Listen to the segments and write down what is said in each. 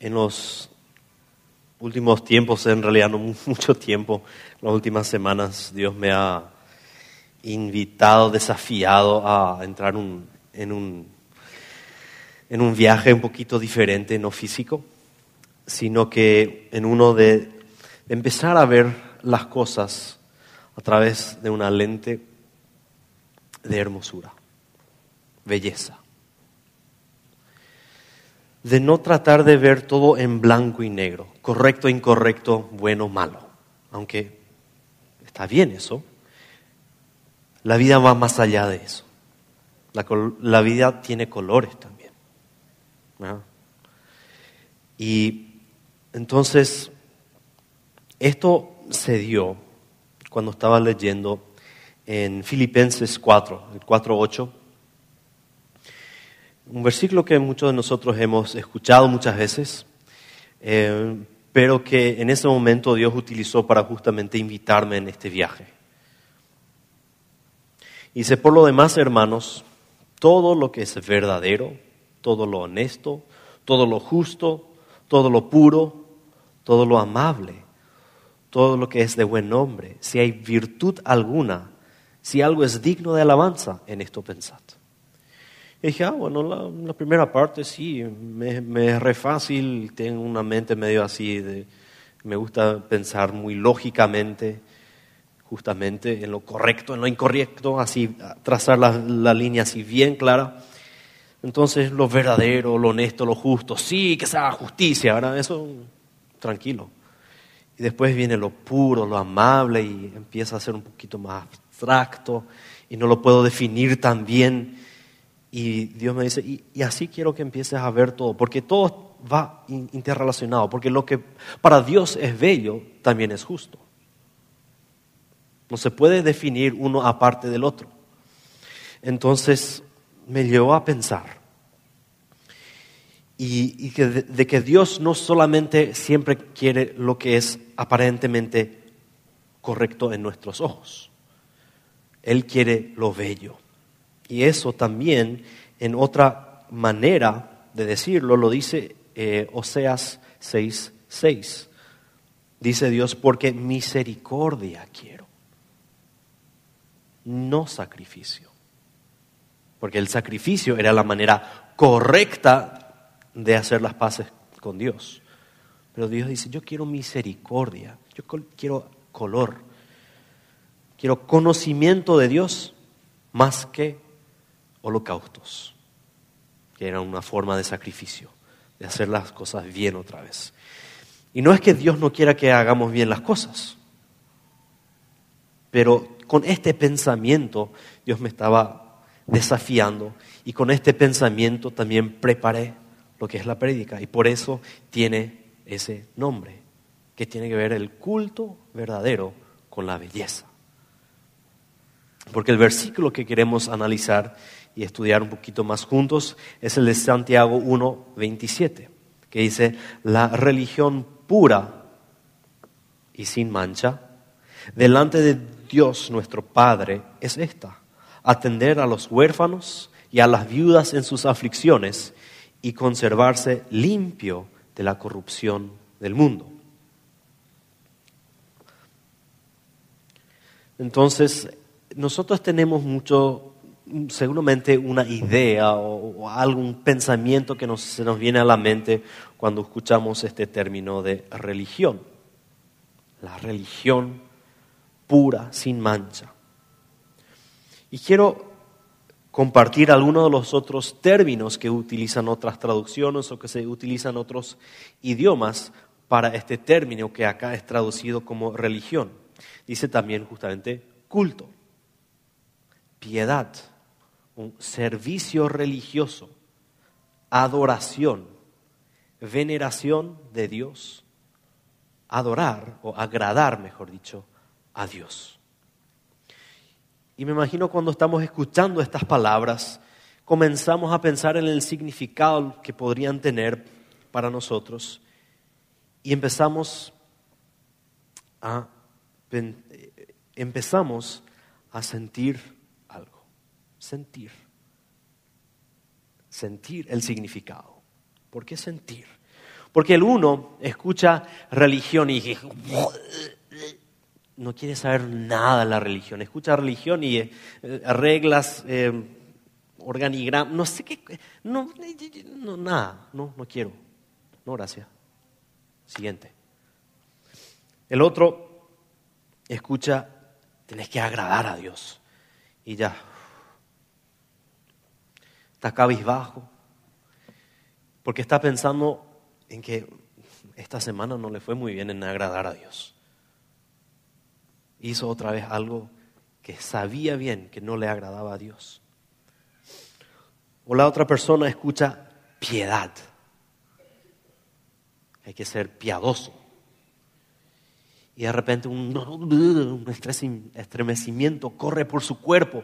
en los últimos tiempos, en realidad no mucho tiempo, en las últimas semanas, Dios me ha invitado, desafiado a entrar en, un, en un viaje un poquito diferente, no físico, sino que en uno de empezar a ver las cosas a través de una lente de hermosura, belleza de no tratar de ver todo en blanco y negro, correcto, incorrecto, bueno, malo. Aunque está bien eso, la vida va más allá de eso. La, vida tiene colores también. Y entonces, esto se dio cuando estaba leyendo en Filipenses 4, el 4.8 un versículo que muchos de nosotros hemos escuchado muchas veces, eh, pero que en ese momento Dios utilizó para justamente invitarme en este viaje. Dice, por lo demás, hermanos, todo lo que es verdadero, todo lo honesto, todo lo justo, todo lo puro, todo lo amable, todo lo que es de buen nombre, si hay virtud alguna, si algo es digno de alabanza, en esto pensad. Y dije, ah, bueno, la, primera parte sí, me, me, es re fácil, tengo una mente medio así, de, me gusta pensar muy lógicamente, justamente en lo correcto, en lo incorrecto, así trazar la, línea así bien clara. Entonces, lo verdadero, lo honesto, lo justo, sí, que sea justicia, ¿verdad? Eso, tranquilo. Y después viene lo puro, lo amable y empieza a ser un poquito más abstracto y no lo puedo definir tan bien y Dios me dice, y, así quiero que empieces a ver todo, porque todo va interrelacionado, porque lo que para Dios es bello también es justo. No se puede definir uno aparte del otro. Entonces me llevó a pensar y, que de, que Dios no solamente siempre quiere lo que es aparentemente correcto en nuestros ojos, Él quiere lo bello. Y eso también, en otra manera de decirlo, lo dice eh, Oseas 6:6. Dice Dios, porque misericordia quiero, no sacrificio. Porque el sacrificio era la manera correcta de hacer las paces con Dios. Pero Dios dice, yo quiero misericordia, yo quiero color, quiero conocimiento de Dios más que holocaustos, que eran una forma de sacrificio, de hacer las cosas bien otra vez. Y no es que Dios no quiera que hagamos bien las cosas, pero con este pensamiento Dios me estaba desafiando y con este pensamiento también preparé lo que es la prédica y por eso tiene ese nombre, que tiene que ver el culto verdadero con la belleza. Porque el versículo que queremos analizar y estudiar un poquito más juntos es el de Santiago 1, 27, que dice, la religión pura y sin mancha delante de Dios nuestro Padre es esta, atender a los huérfanos y a las viudas en sus aflicciones y conservarse limpio de la corrupción del mundo. Entonces, nosotros tenemos mucho seguramente una idea o, algún pensamiento que se nos viene a la mente cuando escuchamos este término de religión. La religión pura, sin mancha. Y quiero compartir algunos de los otros términos que utilizan otras traducciones o que se utilizan otros idiomas para este término que acá es traducido como religión. Dice también justamente culto, piedad, un servicio religioso, adoración, veneración de Dios, adorar o agradar, mejor dicho, a Dios. Y me imagino cuando estamos escuchando estas palabras, comenzamos a pensar en el significado que podrían tener para nosotros y empezamos a, empezamos a sentir sentir. Sentir el significado. ¿Por qué sentir? Porque el uno escucha religión y no quiere saber nada de la religión. Escucha religión y eh, reglas, eh, organigrama, no sé qué, no, nada, no, no quiero. No, gracias. Siguiente. El otro escucha, tenés que agradar a Dios. Y ya, está cabizbajo, porque está pensando en que esta semana no le fue muy bien en agradar a Dios. Hizo otra vez algo que sabía bien que no le agradaba a Dios. O la otra persona escucha piedad. Hay que ser piadoso. Y de repente un, un estremecimiento corre por su cuerpo.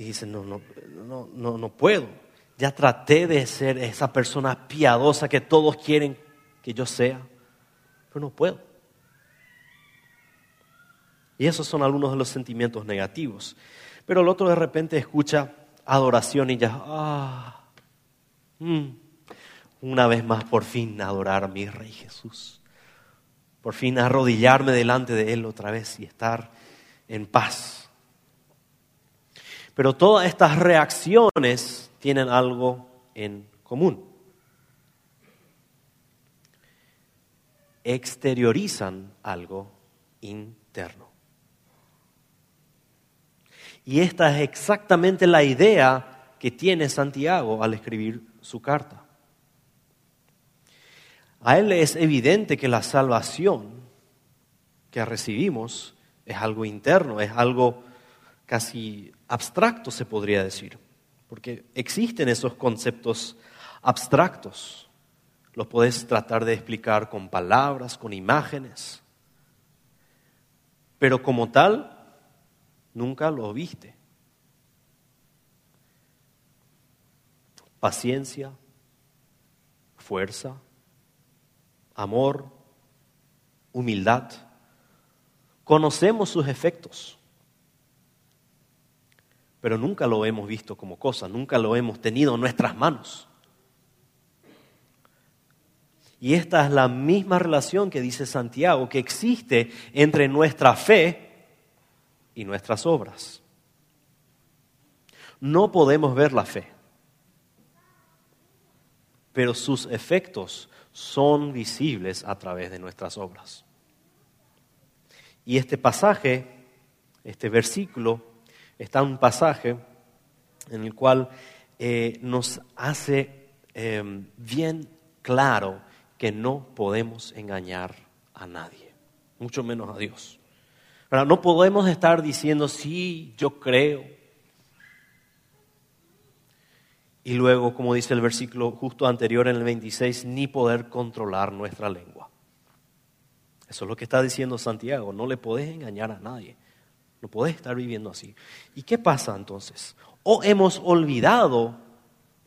Y dice, no, no, no, no, no puedo. Ya traté de ser esa persona piadosa que todos quieren que yo sea, pero no puedo. Y esos son algunos de los sentimientos negativos. Pero el otro de repente escucha adoración y ya, ah, mm, una vez más por fin adorar a mi Rey Jesús. Por fin arrodillarme delante de Él otra vez y estar en paz. Pero todas estas reacciones tienen algo en común. Exteriorizan algo interno. Y esta es exactamente la idea que tiene Santiago al escribir su carta. A él es evidente que la salvación que recibimos es algo interno, es algo casi abstracto, se podría decir, porque existen esos conceptos abstractos. Los puedes tratar de explicar con palabras, con imágenes, pero como tal, nunca lo viste. Paciencia, fuerza, amor, humildad. Conocemos sus efectos, pero nunca lo hemos visto como cosa, nunca lo hemos tenido en nuestras manos. Y esta es la misma relación que dice Santiago, que existe entre nuestra fe y nuestras obras. No podemos ver la fe, pero sus efectos son visibles a través de nuestras obras. Y este pasaje, este versículo, está un pasaje en el cual eh, nos hace eh, bien claro que no podemos engañar a nadie, mucho menos a Dios. No podemos estar diciendo, sí, yo creo. Y luego, como dice el versículo justo anterior en el 26, ni poder controlar nuestra lengua. Eso es lo que está diciendo Santiago. No le podés engañar a nadie. No podés estar viviendo así. ¿Y qué pasa entonces? O hemos olvidado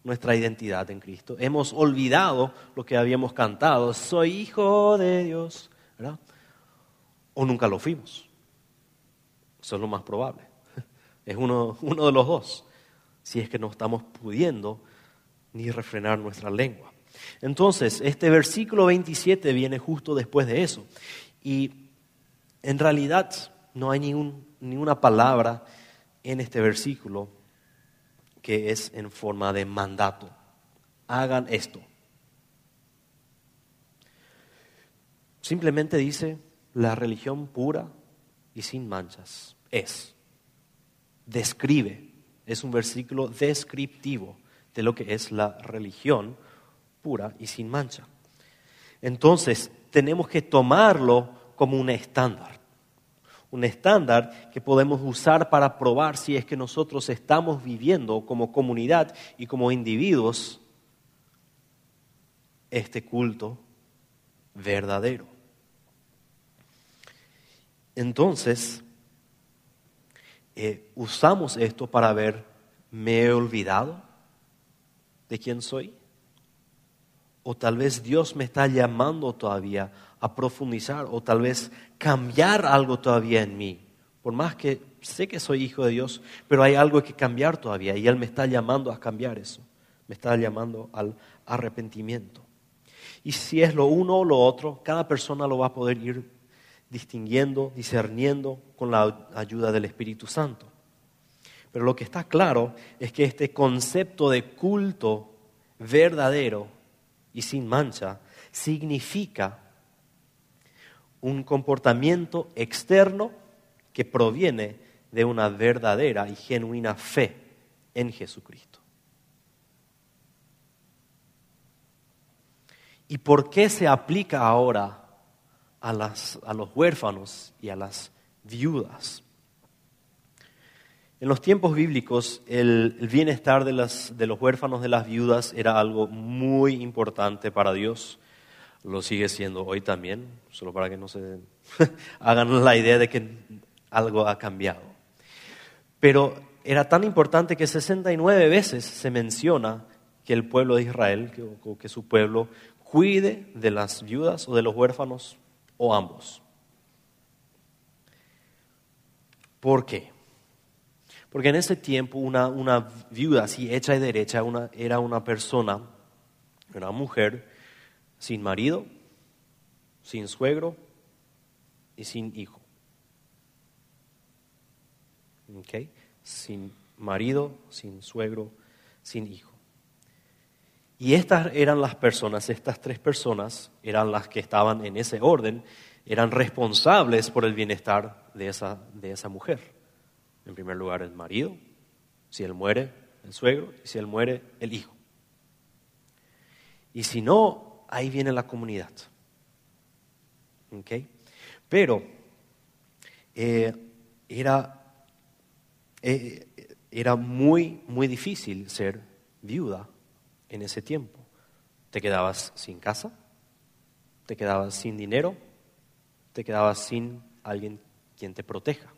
nuestra identidad en Cristo. Hemos olvidado lo que habíamos cantado. Soy hijo de Dios. ¿verdad? O nunca lo fuimos. Eso es lo más probable. Es uno, uno de los dos, si es que no estamos pudiendo ni refrenar nuestra lengua. Entonces, este versículo 27 viene justo después de eso. Y en realidad no hay ningún, ninguna palabra en este versículo que es en forma de mandato. Hagan esto. Simplemente dice la religión pura y sin manchas. Es. Describe. Es un versículo descriptivo de lo que es la religión pura y sin mancha. Entonces, tenemos que tomarlo como un estándar. Un estándar que podemos usar para probar si es que nosotros estamos viviendo como comunidad y como individuos este culto verdadero. Entonces, eh, usamos esto para ver, ¿me he olvidado de quién soy? O tal vez Dios me está llamando todavía profundizar o tal vez cambiar algo todavía en mí. Por más que sé que soy hijo de Dios, pero hay algo que cambiar todavía y Él me está llamando a cambiar eso. Me está llamando al arrepentimiento. Y si es lo uno o lo otro, cada persona lo va a poder ir distinguiendo, discerniendo con la ayuda del Espíritu Santo. Pero lo que está claro es que este concepto de culto verdadero y sin mancha significa un comportamiento externo que proviene de una verdadera y genuina fe en Jesucristo. ¿Y por qué se aplica ahora a, los huérfanos y a las viudas? En los tiempos bíblicos, el, bienestar de, de los huérfanos, de las viudas, era algo muy importante para Dios. Lo sigue siendo hoy también, solo para que no se hagan la idea de que algo ha cambiado. Pero era tan importante que 69 veces se menciona que el pueblo de Israel, que, que su pueblo, cuide de las viudas o de los huérfanos o ambos. ¿Por qué? Porque en ese tiempo una, una viuda así hecha y derecha una, era una persona, una mujer sin marido, sin suegro y sin hijo. ¿Okay? Sin marido, sin suegro, sin hijo. Y estas eran las personas, estas tres personas eran las que estaban en ese orden, eran responsables por el bienestar de esa, de esa mujer. En primer lugar, el marido, si él muere, el suegro, y si él muere, el hijo. Y si no, ahí viene la comunidad. Pero eh, era, eh, era muy, muy difícil ser viuda en ese tiempo. Te quedabas sin casa, te quedabas sin dinero, te quedabas sin alguien quien te proteja.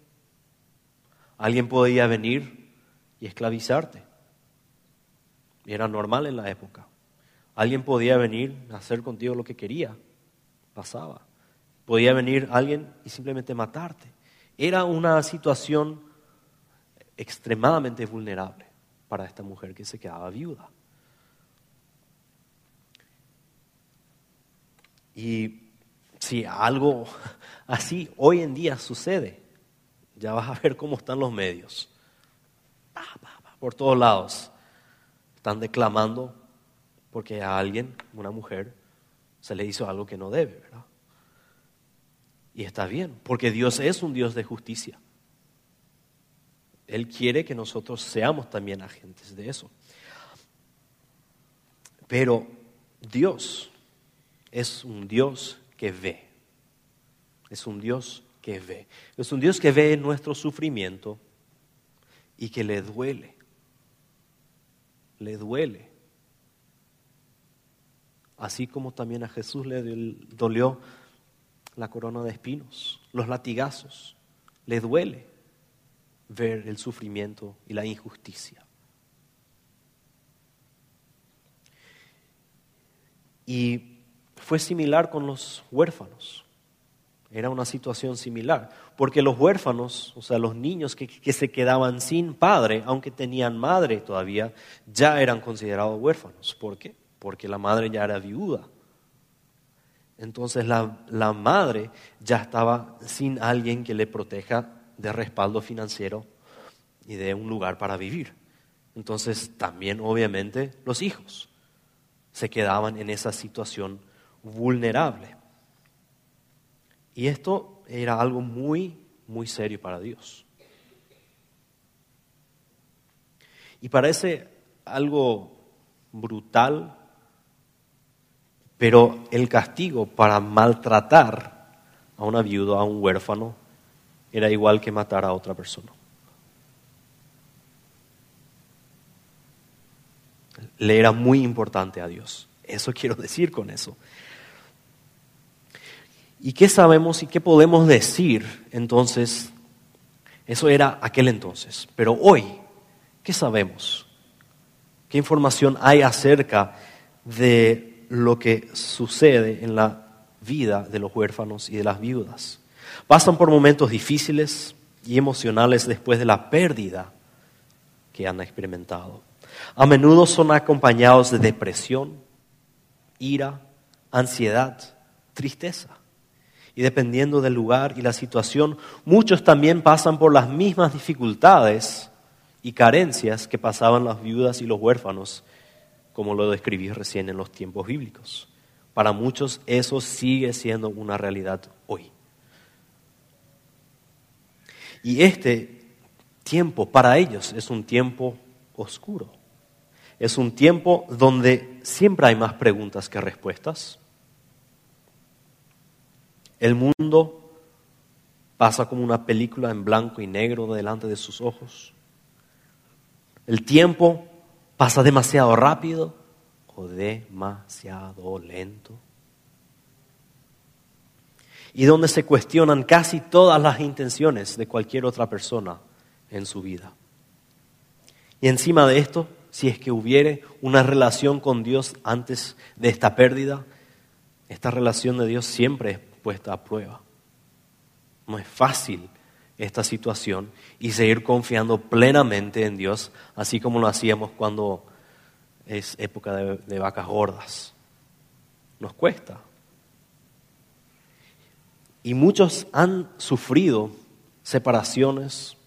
Alguien podía venir y esclavizarte. Era normal en la época. Alguien podía venir a hacer contigo lo que quería. Pasaba. Podía venir alguien y simplemente matarte. Era una situación extremadamente vulnerable para esta mujer que se quedaba viuda. Y si algo así hoy en día sucede, ya vas a ver cómo están los medios. Por todos lados. Están declamando porque a alguien, una mujer, se le hizo algo que no debe, ¿verdad? Y está bien, porque Dios es un Dios de justicia. Él quiere que nosotros seamos también agentes de eso. Pero Dios es un Dios que ve. Es un Dios que ve. Es un Dios que ve nuestro sufrimiento y que le duele. Le duele. Así como también a Jesús le dolió la corona de espinos, los latigazos. Le duele ver el sufrimiento y la injusticia. Y fue similar con los huérfanos. Era una situación similar, porque los huérfanos, o sea, los niños que, se quedaban sin padre, aunque tenían madre todavía, ya eran considerados huérfanos. ¿Por qué? Porque la madre ya era viuda. Entonces la, la madre ya estaba sin alguien que le proteja de respaldo financiero y de un lugar para vivir. Entonces también obviamente los hijos se quedaban en esa situación vulnerable. Y esto era algo muy, muy serio para Dios. Y parece algo brutal, pero el castigo para maltratar a una viuda, a un huérfano, era igual que matar a otra persona. Le era muy importante a Dios. Eso quiero decir con eso. ¿Y qué sabemos y qué podemos decir entonces? Eso era aquel entonces. Pero hoy, ¿qué sabemos? ¿Qué información hay acerca de lo que sucede en la vida de los huérfanos y de las viudas? Pasan por momentos difíciles y emocionales después de la pérdida que han experimentado. A menudo son acompañados de depresión, ira, ansiedad, tristeza. Y dependiendo del lugar y la situación, muchos también pasan por las mismas dificultades y carencias que pasaban las viudas y los huérfanos, como lo describí recién en los tiempos bíblicos. Para muchos eso sigue siendo una realidad hoy. Y este tiempo para ellos es un tiempo oscuro. Es un tiempo donde siempre hay más preguntas que respuestas. El mundo pasa como una película en blanco y negro delante de sus ojos. El tiempo pasa demasiado rápido o demasiado lento. Y donde se cuestionan casi todas las intenciones de cualquier otra persona en su vida. Y encima de esto, si es que hubiere una relación con Dios antes de esta pérdida, esta relación de Dios siempre es puesta a prueba. No es fácil esta situación y seguir confiando plenamente en Dios, así como lo hacíamos cuando es época de, vacas gordas. Nos cuesta. Y muchos han sufrido separaciones,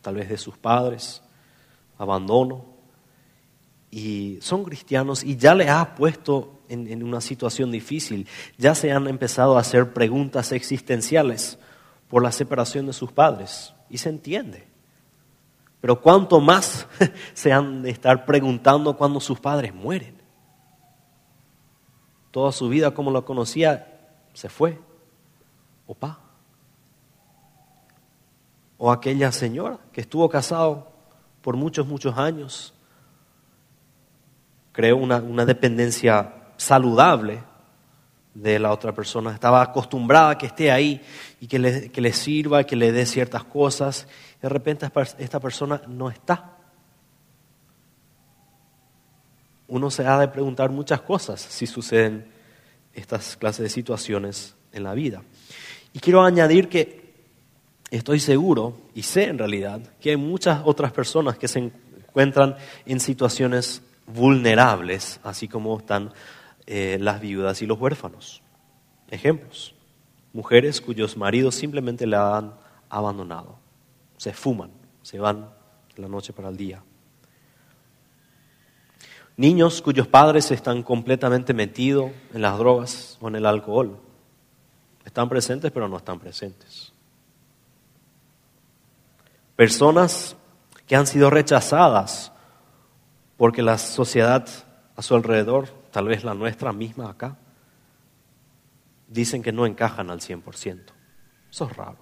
tal vez de sus padres, abandono, y son cristianos y ya le ha puesto en, en, una situación difícil, ya se han empezado a hacer preguntas existenciales por la separación de sus padres. Y se entiende. Pero cuánto más se han de estar preguntando cuando sus padres mueren. Toda su vida como lo conocía se fue. Opa. O aquella señora que estuvo casado por muchos, muchos años. Creó una, una dependencia saludable de la otra persona. Estaba acostumbrada a que esté ahí y que le, que le sirva, que le dé ciertas cosas. De repente esta persona no está. Uno se ha de preguntar muchas cosas si suceden estas clases de situaciones en la vida. Y quiero añadir que estoy seguro, y sé en realidad, que hay muchas otras personas que se encuentran en situaciones vulnerables, así como están eh, las viudas y los huérfanos. Ejemplos. Mujeres cuyos maridos simplemente la han abandonado. Se fuman, se van de la noche para el día. Niños cuyos padres están completamente metidos en las drogas o en el alcohol. Están presentes pero no están presentes. Personas que han sido rechazadas porque la sociedad a su alrededor tal vez la nuestra misma acá, dicen que no encajan al 100%. Eso es raro.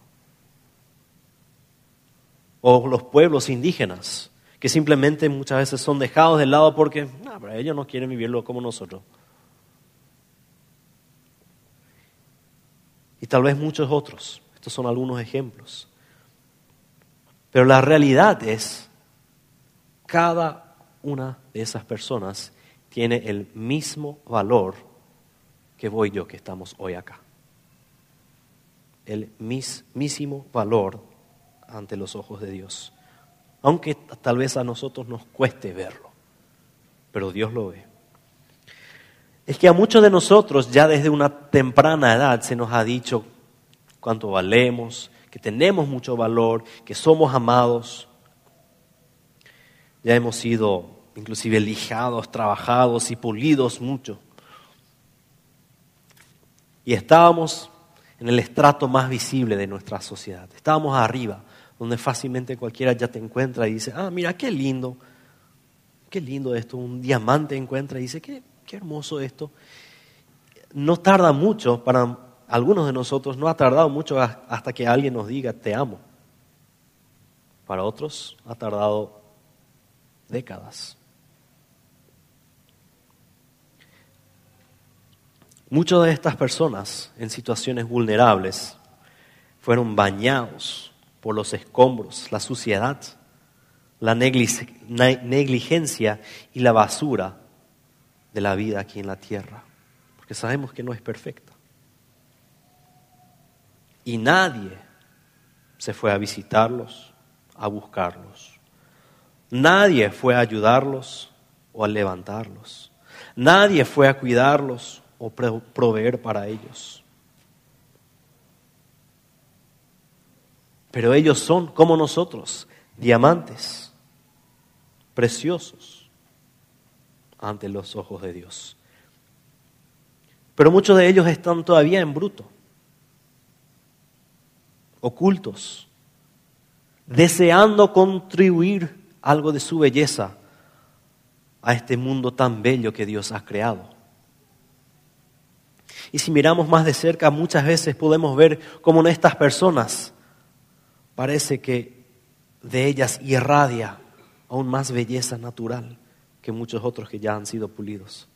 O los pueblos indígenas, que simplemente muchas veces son dejados de lado porque ellos no quieren vivirlo como nosotros. Y tal vez muchos otros. Estos son algunos ejemplos. Pero la realidad es, cada una de esas personas tiene el mismo valor que voy yo que estamos hoy acá. El mismísimo valor ante los ojos de Dios. Aunque tal vez a nosotros nos cueste verlo, pero Dios lo ve. Es que a muchos de nosotros ya desde una temprana edad se nos ha dicho cuánto valemos, que tenemos mucho valor, que somos amados. Ya hemos sido inclusive lijados, trabajados y pulidos mucho. Y estábamos en el estrato más visible de nuestra sociedad. Estábamos arriba, donde fácilmente cualquiera ya te encuentra y dice, ah, mira, qué lindo, qué lindo esto, un diamante encuentra y dice, qué, qué hermoso esto. No tarda mucho, para algunos de nosotros no ha tardado mucho hasta que alguien nos diga, te amo. Para otros ha tardado décadas. Muchas de estas personas en situaciones vulnerables fueron bañados por los escombros, la suciedad, la negligencia y la basura de la vida aquí en la tierra, porque sabemos que no es perfecta. Y nadie se fue a visitarlos, a buscarlos. Nadie fue a ayudarlos o a levantarlos. Nadie fue a cuidarlos o proveer para ellos. Pero ellos son como nosotros, diamantes, preciosos ante los ojos de Dios. Pero muchos de ellos están todavía en bruto, ocultos, deseando contribuir algo de su belleza a este mundo tan bello que Dios ha creado. Y si miramos más de cerca, muchas veces podemos ver cómo en estas personas parece que de ellas irradia aún más belleza natural que muchos otros que ya han sido pulidos.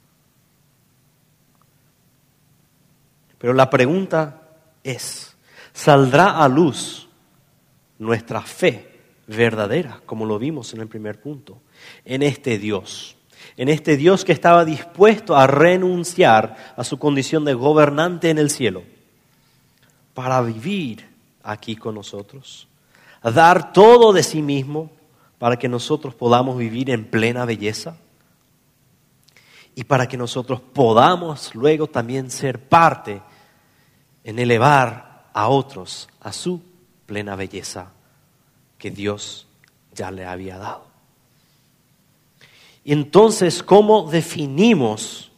Pero la pregunta es, ¿saldrá a luz nuestra fe verdadera, como lo vimos en el primer punto, en este Dios? En este Dios que estaba dispuesto a renunciar a su condición de gobernante en el cielo para vivir aquí con nosotros, a dar todo de sí mismo para que nosotros podamos vivir en plena belleza y para que nosotros podamos luego también ser parte en elevar a otros a su plena belleza que Dios ya le había dado. Y entonces, ¿cómo definimos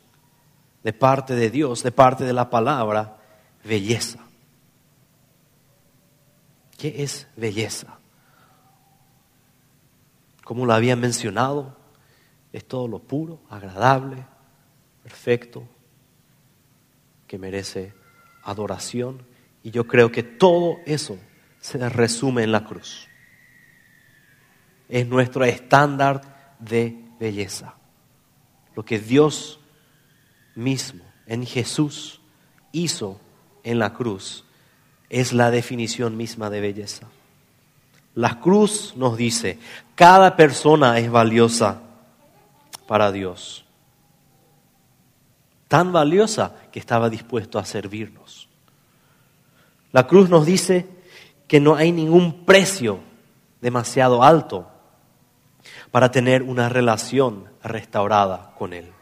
de parte de Dios, de parte de la palabra, belleza? ¿Qué es belleza? Como lo había mencionado, es todo lo puro, agradable, perfecto, que merece adoración. Y yo creo que todo eso se resume en la cruz. Es nuestro estándar de belleza. Lo que Dios mismo en Jesús hizo en la cruz es la definición misma de belleza. La cruz nos dice, cada persona es valiosa para Dios. Tan valiosa que estaba dispuesto a servirnos. La cruz nos dice que no hay ningún precio demasiado alto para tener una relación restaurada con Él.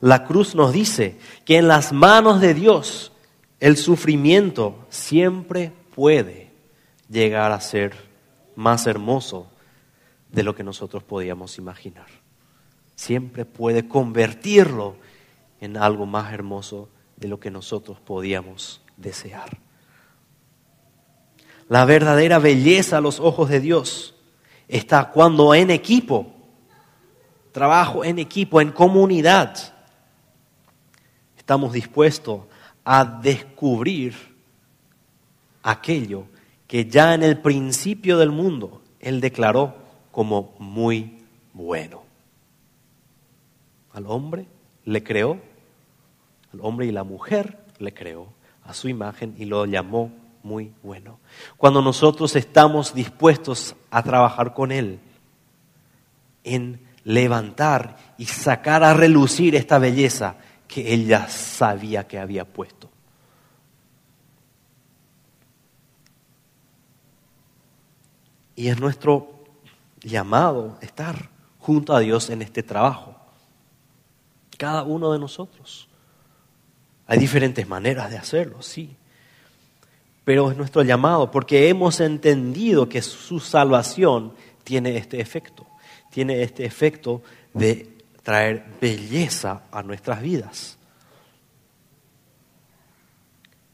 La cruz nos dice que en las manos de Dios el sufrimiento siempre puede llegar a ser más hermoso de lo que nosotros podíamos imaginar. Siempre puede convertirlo en algo más hermoso de lo que nosotros podíamos desear. La verdadera belleza a los ojos de Dios está cuando en equipo, trabajo en equipo, en comunidad, estamos dispuestos a descubrir aquello que ya en el principio del mundo Él declaró como muy bueno. Al hombre le creó, al hombre y la mujer le creó a su imagen y lo llamó muy bueno. Cuando nosotros estamos dispuestos a trabajar con Él en levantar y sacar a relucir esta belleza que Él ya sabía que había puesto. Y es nuestro llamado estar junto a Dios en este trabajo. Cada uno de nosotros. Hay diferentes maneras de hacerlo, sí pero es nuestro llamado porque hemos entendido que su salvación tiene este efecto, tiene este efecto de traer belleza a nuestras vidas.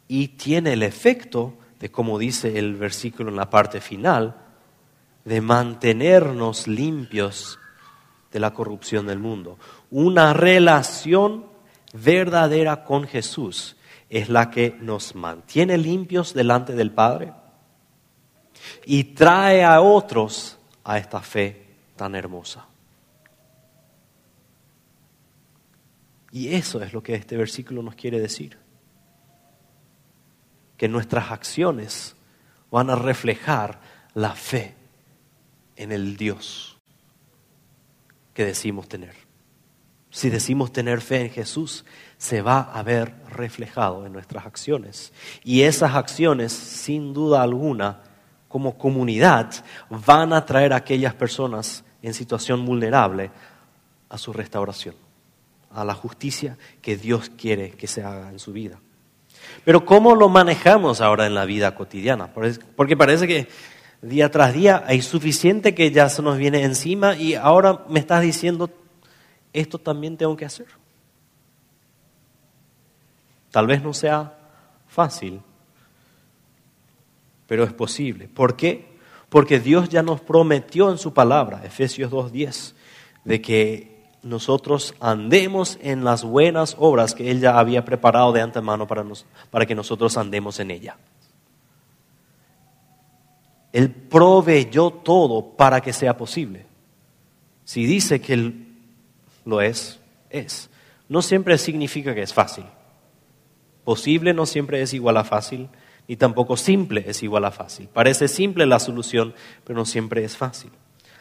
Y tiene el efecto de, como dice el versículo en la parte final, de mantenernos limpios de la corrupción del mundo. Una relación verdadera con Jesús es la que nos mantiene limpios delante del Padre y trae a otros a esta fe tan hermosa. Y eso es lo que este versículo nos quiere decir. Que nuestras acciones van a reflejar la fe en el Dios que decimos tener. Si decimos tener fe en Jesús, se va a ver reflejado en nuestras acciones. Y esas acciones, sin duda alguna, como comunidad van a traer a aquellas personas en situación vulnerable a su restauración, a la justicia que Dios quiere que se haga en su vida. Pero ¿cómo lo manejamos ahora en la vida cotidiana? Porque parece que día tras día hay suficiente que ya se nos viene encima y ahora me estás diciendo, esto también tengo que hacer. Tal vez no sea fácil, pero es posible. ¿Por qué? Porque Dios ya nos prometió en su palabra, Efesios 2.10, de que nosotros andemos en las buenas obras que Él ya había preparado de antemano para, para que nosotros andemos en ella. Él proveyó todo para que sea posible. Si dice que Él lo es, es. No siempre significa que es fácil. Posible no siempre es igual a fácil, ni tampoco simple es igual a fácil. Parece simple la solución, pero no siempre es fácil.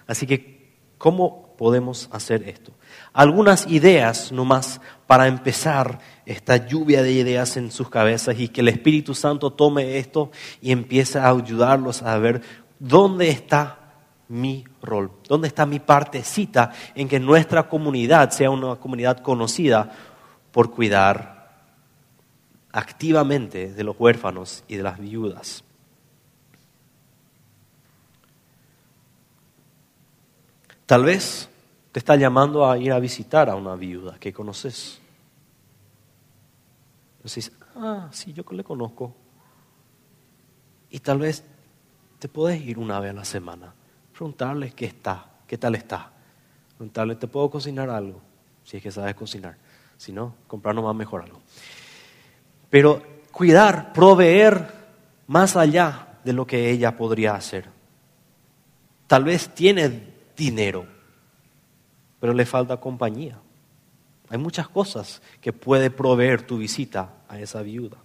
Así que, ¿cómo podemos hacer esto? Algunas ideas nomás para empezar esta lluvia de ideas en sus cabezas y que el Espíritu Santo tome esto y empiece a ayudarlos a ver dónde está mi rol, dónde está mi partecita en que nuestra comunidad sea una comunidad conocida por cuidar activamente de los huérfanos y de las viudas. Tal vez te está llamando a ir a visitar a una viuda que conoces. Decís, ah, sí, yo le conozco. Y tal vez te puedes ir una vez a la semana, preguntarle qué está, qué tal está. Preguntarle, ¿te puedo cocinar algo? Si es que sabes cocinar. Si no, comprar nomás mejor algo. Pero cuidar, proveer más allá de lo que ella podría hacer. Tal vez tiene dinero, pero le falta compañía. Hay muchas cosas que puede proveer tu visita a esa viuda.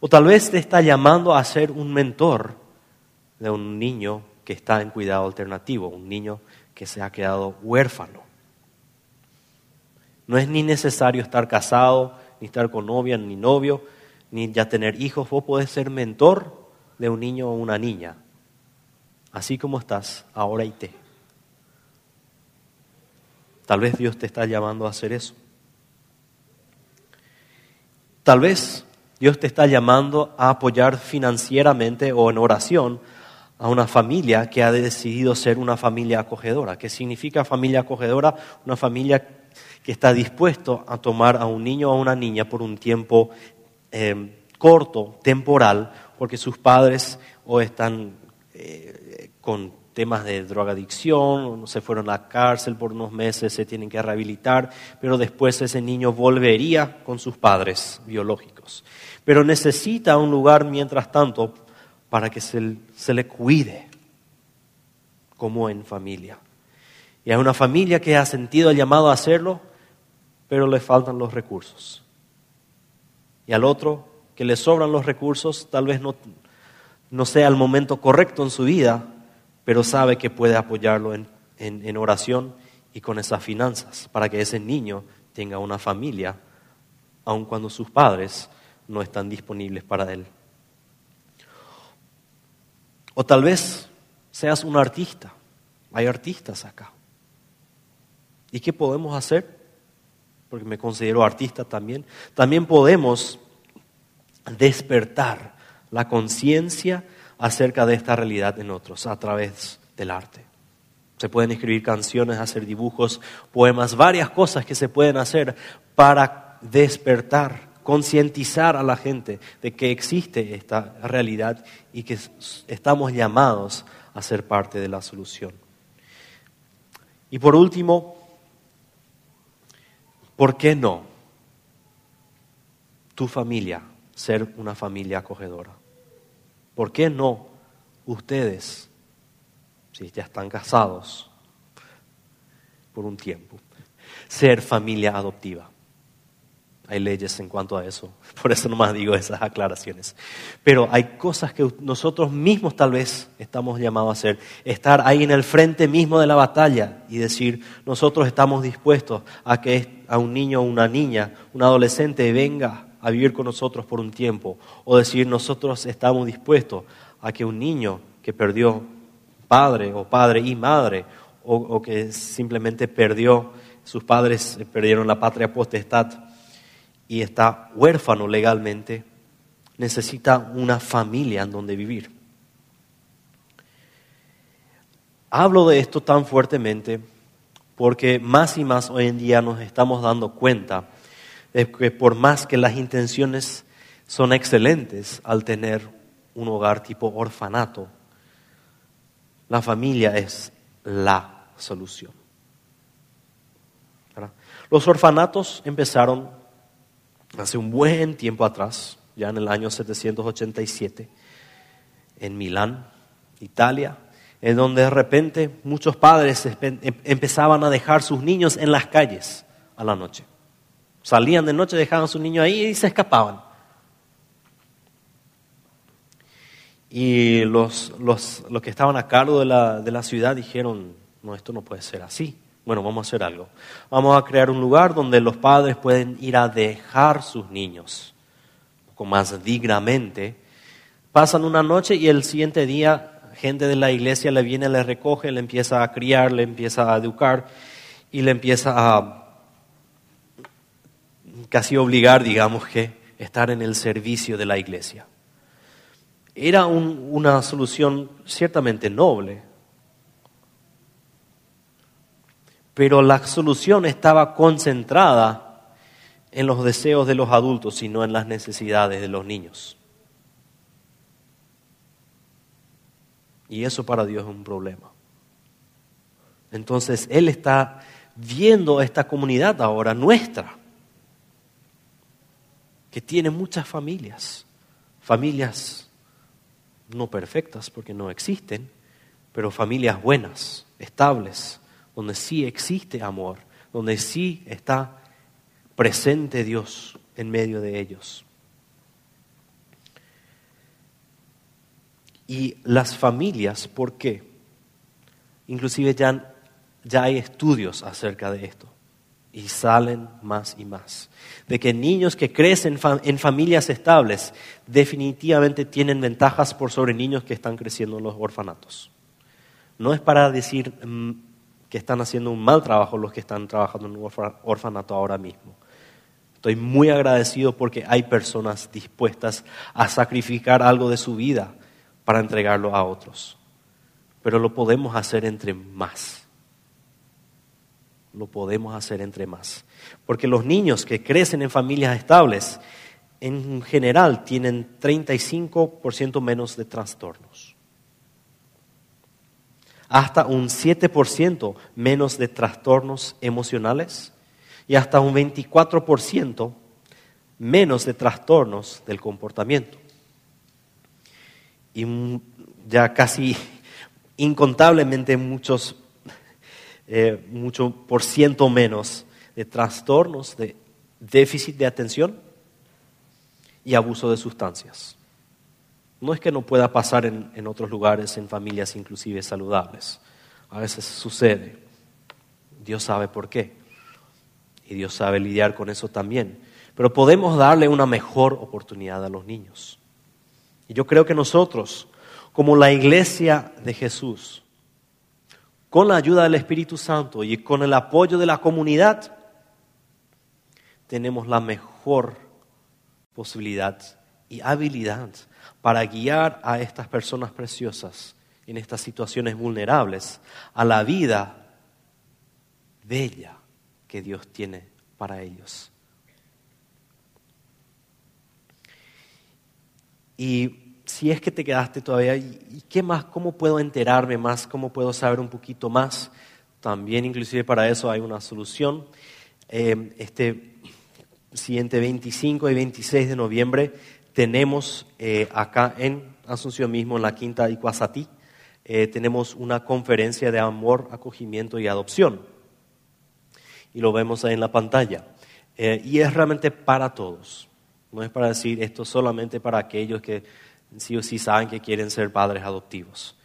O tal vez te está llamando a ser un mentor de un niño que está en cuidado alternativo, un niño que se ha quedado huérfano. No es ni necesario estar casado, ni estar con novia, ni novio, ni ya tener hijos. Vos podés ser mentor de un niño o una niña, así como estás ahora y te. Tal vez Dios te está llamando a hacer eso. Tal vez Dios te está llamando a apoyar financieramente o en oración a una familia que ha decidido ser una familia acogedora. ¿Qué significa familia acogedora? Una familia que está dispuesto a tomar a un niño o a una niña por un tiempo eh, corto, temporal, porque sus padres o están eh, con temas de drogadicción, se fueron a la cárcel por unos meses, se tienen que rehabilitar, pero después ese niño volvería con sus padres biológicos. Pero necesita un lugar mientras tanto para que se, se le cuide como en familia. Y hay una familia que ha sentido el llamado a hacerlo, pero le faltan los recursos. Y al otro, que le sobran los recursos, tal vez no, no sea el momento correcto en su vida, pero sabe que puede apoyarlo en, en, oración y con esas finanzas para que ese niño tenga una familia, aun cuando sus padres no están disponibles para él. O tal vez seas un artista. Hay artistas acá. ¿Y qué podemos hacer? Porque me considero artista también. También podemos despertar la conciencia acerca de esta realidad en otros a través del arte. Se pueden escribir canciones, hacer dibujos, poemas, varias cosas que se pueden hacer para despertar, concientizar a la gente de que existe esta realidad y que estamos llamados a ser parte de la solución. Y por último, ¿por qué no tu familia ser una familia acogedora? ¿Por qué no ustedes, si ya están casados por un tiempo, ser familia adoptiva? Hay leyes en cuanto a eso, por eso nomás digo esas aclaraciones. Pero hay cosas que nosotros mismos tal vez estamos llamados a hacer. Estar ahí en el frente mismo de la batalla y decir, nosotros estamos dispuestos a que a un niño o una niña, un adolescente venga a vivir con nosotros por un tiempo. O decir, nosotros estamos dispuestos a que un niño que perdió padre o padre y madre o, que simplemente perdió, sus padres perdieron la patria potestad y está huérfano legalmente, necesita una familia en donde vivir. Hablo de esto tan fuertemente porque más y más hoy en día nos estamos dando cuenta de que por más que las intenciones son excelentes al tener un hogar tipo orfanato, la familia es la solución. Los orfanatos empezaron hace un buen tiempo atrás, ya en el año 787, en Milán, Italia, en donde de repente muchos padres em, empezaban a dejar sus niños en las calles a la noche. Salían de noche, dejaban a sus niños ahí y se escapaban. Y los, los, los que estaban a cargo de la, de la ciudad dijeron, no, esto no puede ser así. Bueno, vamos a hacer algo. Vamos a crear un lugar donde los padres pueden ir a dejar sus niños, un poco más dignamente. Pasan una noche y el siguiente día gente de la iglesia le viene, le recoge, le empieza a criar, le empieza a educar y le empieza a casi obligar, digamos que, estar en el servicio de la iglesia. Era una solución ciertamente noble, pero la solución estaba concentrada en los deseos de los adultos y no en las necesidades de los niños. Y eso para Dios es un problema. Entonces Él está viendo esta comunidad ahora nuestra, que tiene muchas familias, familias no perfectas porque no existen, pero familias buenas, estables, donde sí existe amor, donde sí está presente Dios en medio de ellos. Y las familias, ¿por qué? Inclusive ya, ya hay estudios acerca de esto y salen más y más. De que niños que crecen en familias estables definitivamente tienen ventajas por sobre niños que están creciendo en los orfanatos. No es para decir mm, que están haciendo un mal trabajo los que están trabajando en un orfanato ahora mismo. Estoy muy agradecido porque hay personas dispuestas a sacrificar algo de su vida para entregarlo a otros. Pero lo podemos hacer entre más. Lo podemos hacer entre más. Porque los niños que crecen en familias estables, en general, tienen 35% menos de trastornos. Hasta un 7% menos de trastornos emocionales y hasta un 24% menos de trastornos del comportamiento y ya casi incontablemente muchos, eh, mucho por ciento menos de trastornos de déficit de atención y abuso de sustancias. No es que no pueda pasar en, en otros lugares, en familias inclusive saludables. A veces sucede. Dios sabe por qué. Y Dios sabe lidiar con eso también. Pero podemos darle una mejor oportunidad a los niños. Y yo creo que nosotros, como la iglesia de Jesús, con la ayuda del Espíritu Santo y con el apoyo de la comunidad, tenemos la mejor posibilidad y habilidad para guiar a estas personas preciosas en estas situaciones vulnerables a la vida bella que Dios tiene para ellos. Y si es que te quedaste todavía, ¿y qué más? ¿Cómo puedo enterarme más? ¿Cómo puedo saber un poquito más? También inclusive para eso hay una solución. Eh, este siguiente 25 y 26 de noviembre tenemos eh, acá en Asunción mismo, en la Quinta Icuazatí, eh, tenemos una conferencia de amor, acogimiento y adopción. Y lo vemos ahí en la pantalla. y es realmente para todos. No es para decir esto solamente para aquellos que sí o sí saben que quieren ser padres adoptivos.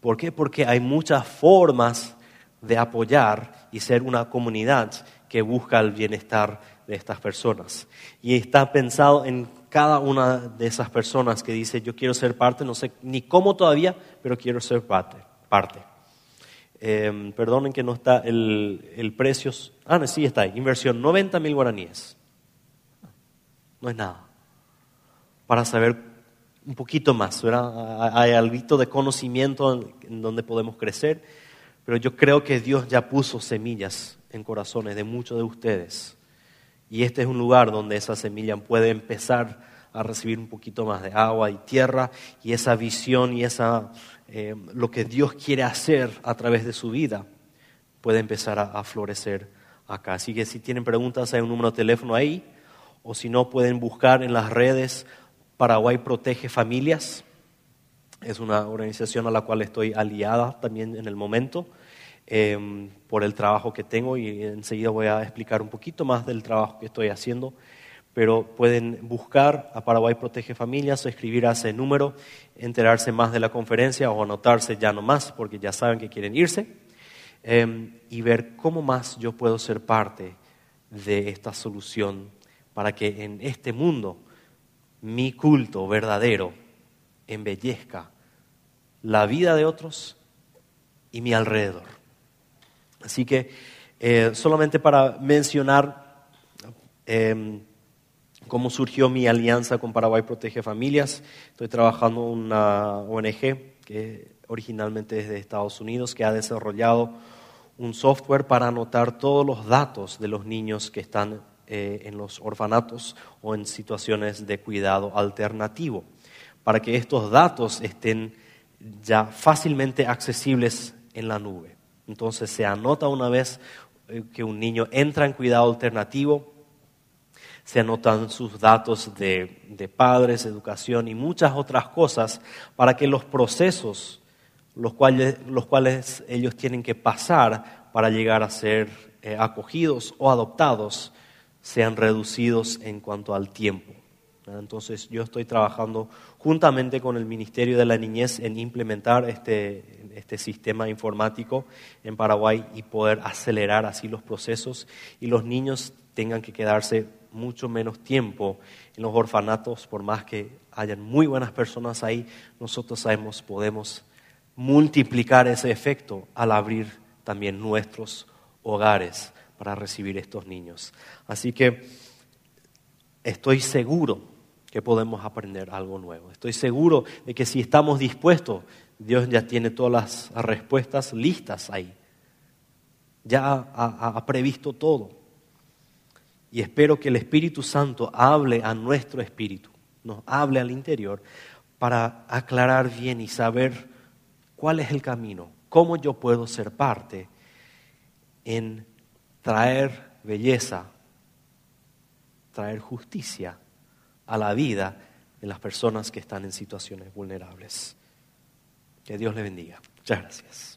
¿Por qué? Porque hay muchas formas de apoyar y ser una comunidad que busca el bienestar de estas personas. Y está pensado en cada una de esas personas que dice, yo quiero ser parte, no sé ni cómo todavía, pero quiero ser parte. parte. Em, perdonen que no está el, el precio. Ah, no, sí está ahí. Inversión 90 mil guaraníes. No es nada. Para saber un poquito más, Hay algo de conocimiento en donde podemos crecer, pero yo creo que Dios ya puso semillas en corazones de muchos de ustedes. Y este es un lugar donde esa semilla puede empezar a recibir un poquito más de agua y tierra y esa visión y esa eh, lo que Dios quiere hacer a través de su vida puede empezar a, florecer acá. Así que si tienen preguntas hay un número de teléfono ahí o si no pueden buscar en las redes Paraguay Protege Familias. Es una organización a la cual estoy aliada también en el momento em, por el trabajo que tengo y enseguida voy a explicar un poquito más del trabajo que estoy haciendo pero pueden buscar a Paraguay Protege Familias o escribir a ese número, enterarse más de la conferencia o anotarse ya no más porque ya saben que quieren irse em, y ver cómo más yo puedo ser parte de esta solución para que en este mundo mi culto verdadero embellezca la vida de otros y mi alrededor. Así que eh, solamente para mencionar em, cómo surgió mi alianza con Paraguay Protege Familias. Estoy trabajando en una ONG que originalmente es de Estados Unidos, que ha desarrollado un software para anotar todos los datos de los niños que están eh, en los orfanatos o en situaciones de cuidado alternativo, para que estos datos estén ya fácilmente accesibles en la nube. Entonces se anota una vez eh, que un niño entra en cuidado alternativo, se anotan sus datos de, padres, educación y muchas otras cosas para que los procesos los cuales, los cuales ellos tienen que pasar para llegar a ser eh, acogidos o adoptados sean reducidos en cuanto al tiempo. Entonces yo estoy trabajando juntamente con el Ministerio de la Niñez en implementar este, este sistema informático en Paraguay y poder acelerar así los procesos y los niños tengan que quedarse mucho menos tiempo en los orfanatos, por más que hayan muy buenas personas ahí, nosotros sabemos, podemos multiplicar ese efecto al abrir también nuestros hogares para recibir estos niños. Así que estoy seguro que podemos aprender algo nuevo. Estoy seguro de que si estamos dispuestos, Dios ya tiene todas las respuestas listas ahí. Ya ha, ha previsto todo. Y espero que el Espíritu Santo hable a nuestro espíritu, nos hable al interior para aclarar bien y saber cuál es el camino, cómo yo puedo ser parte en traer belleza, traer justicia a la vida de las personas que están en situaciones vulnerables. Que Dios le bendiga. Muchas gracias.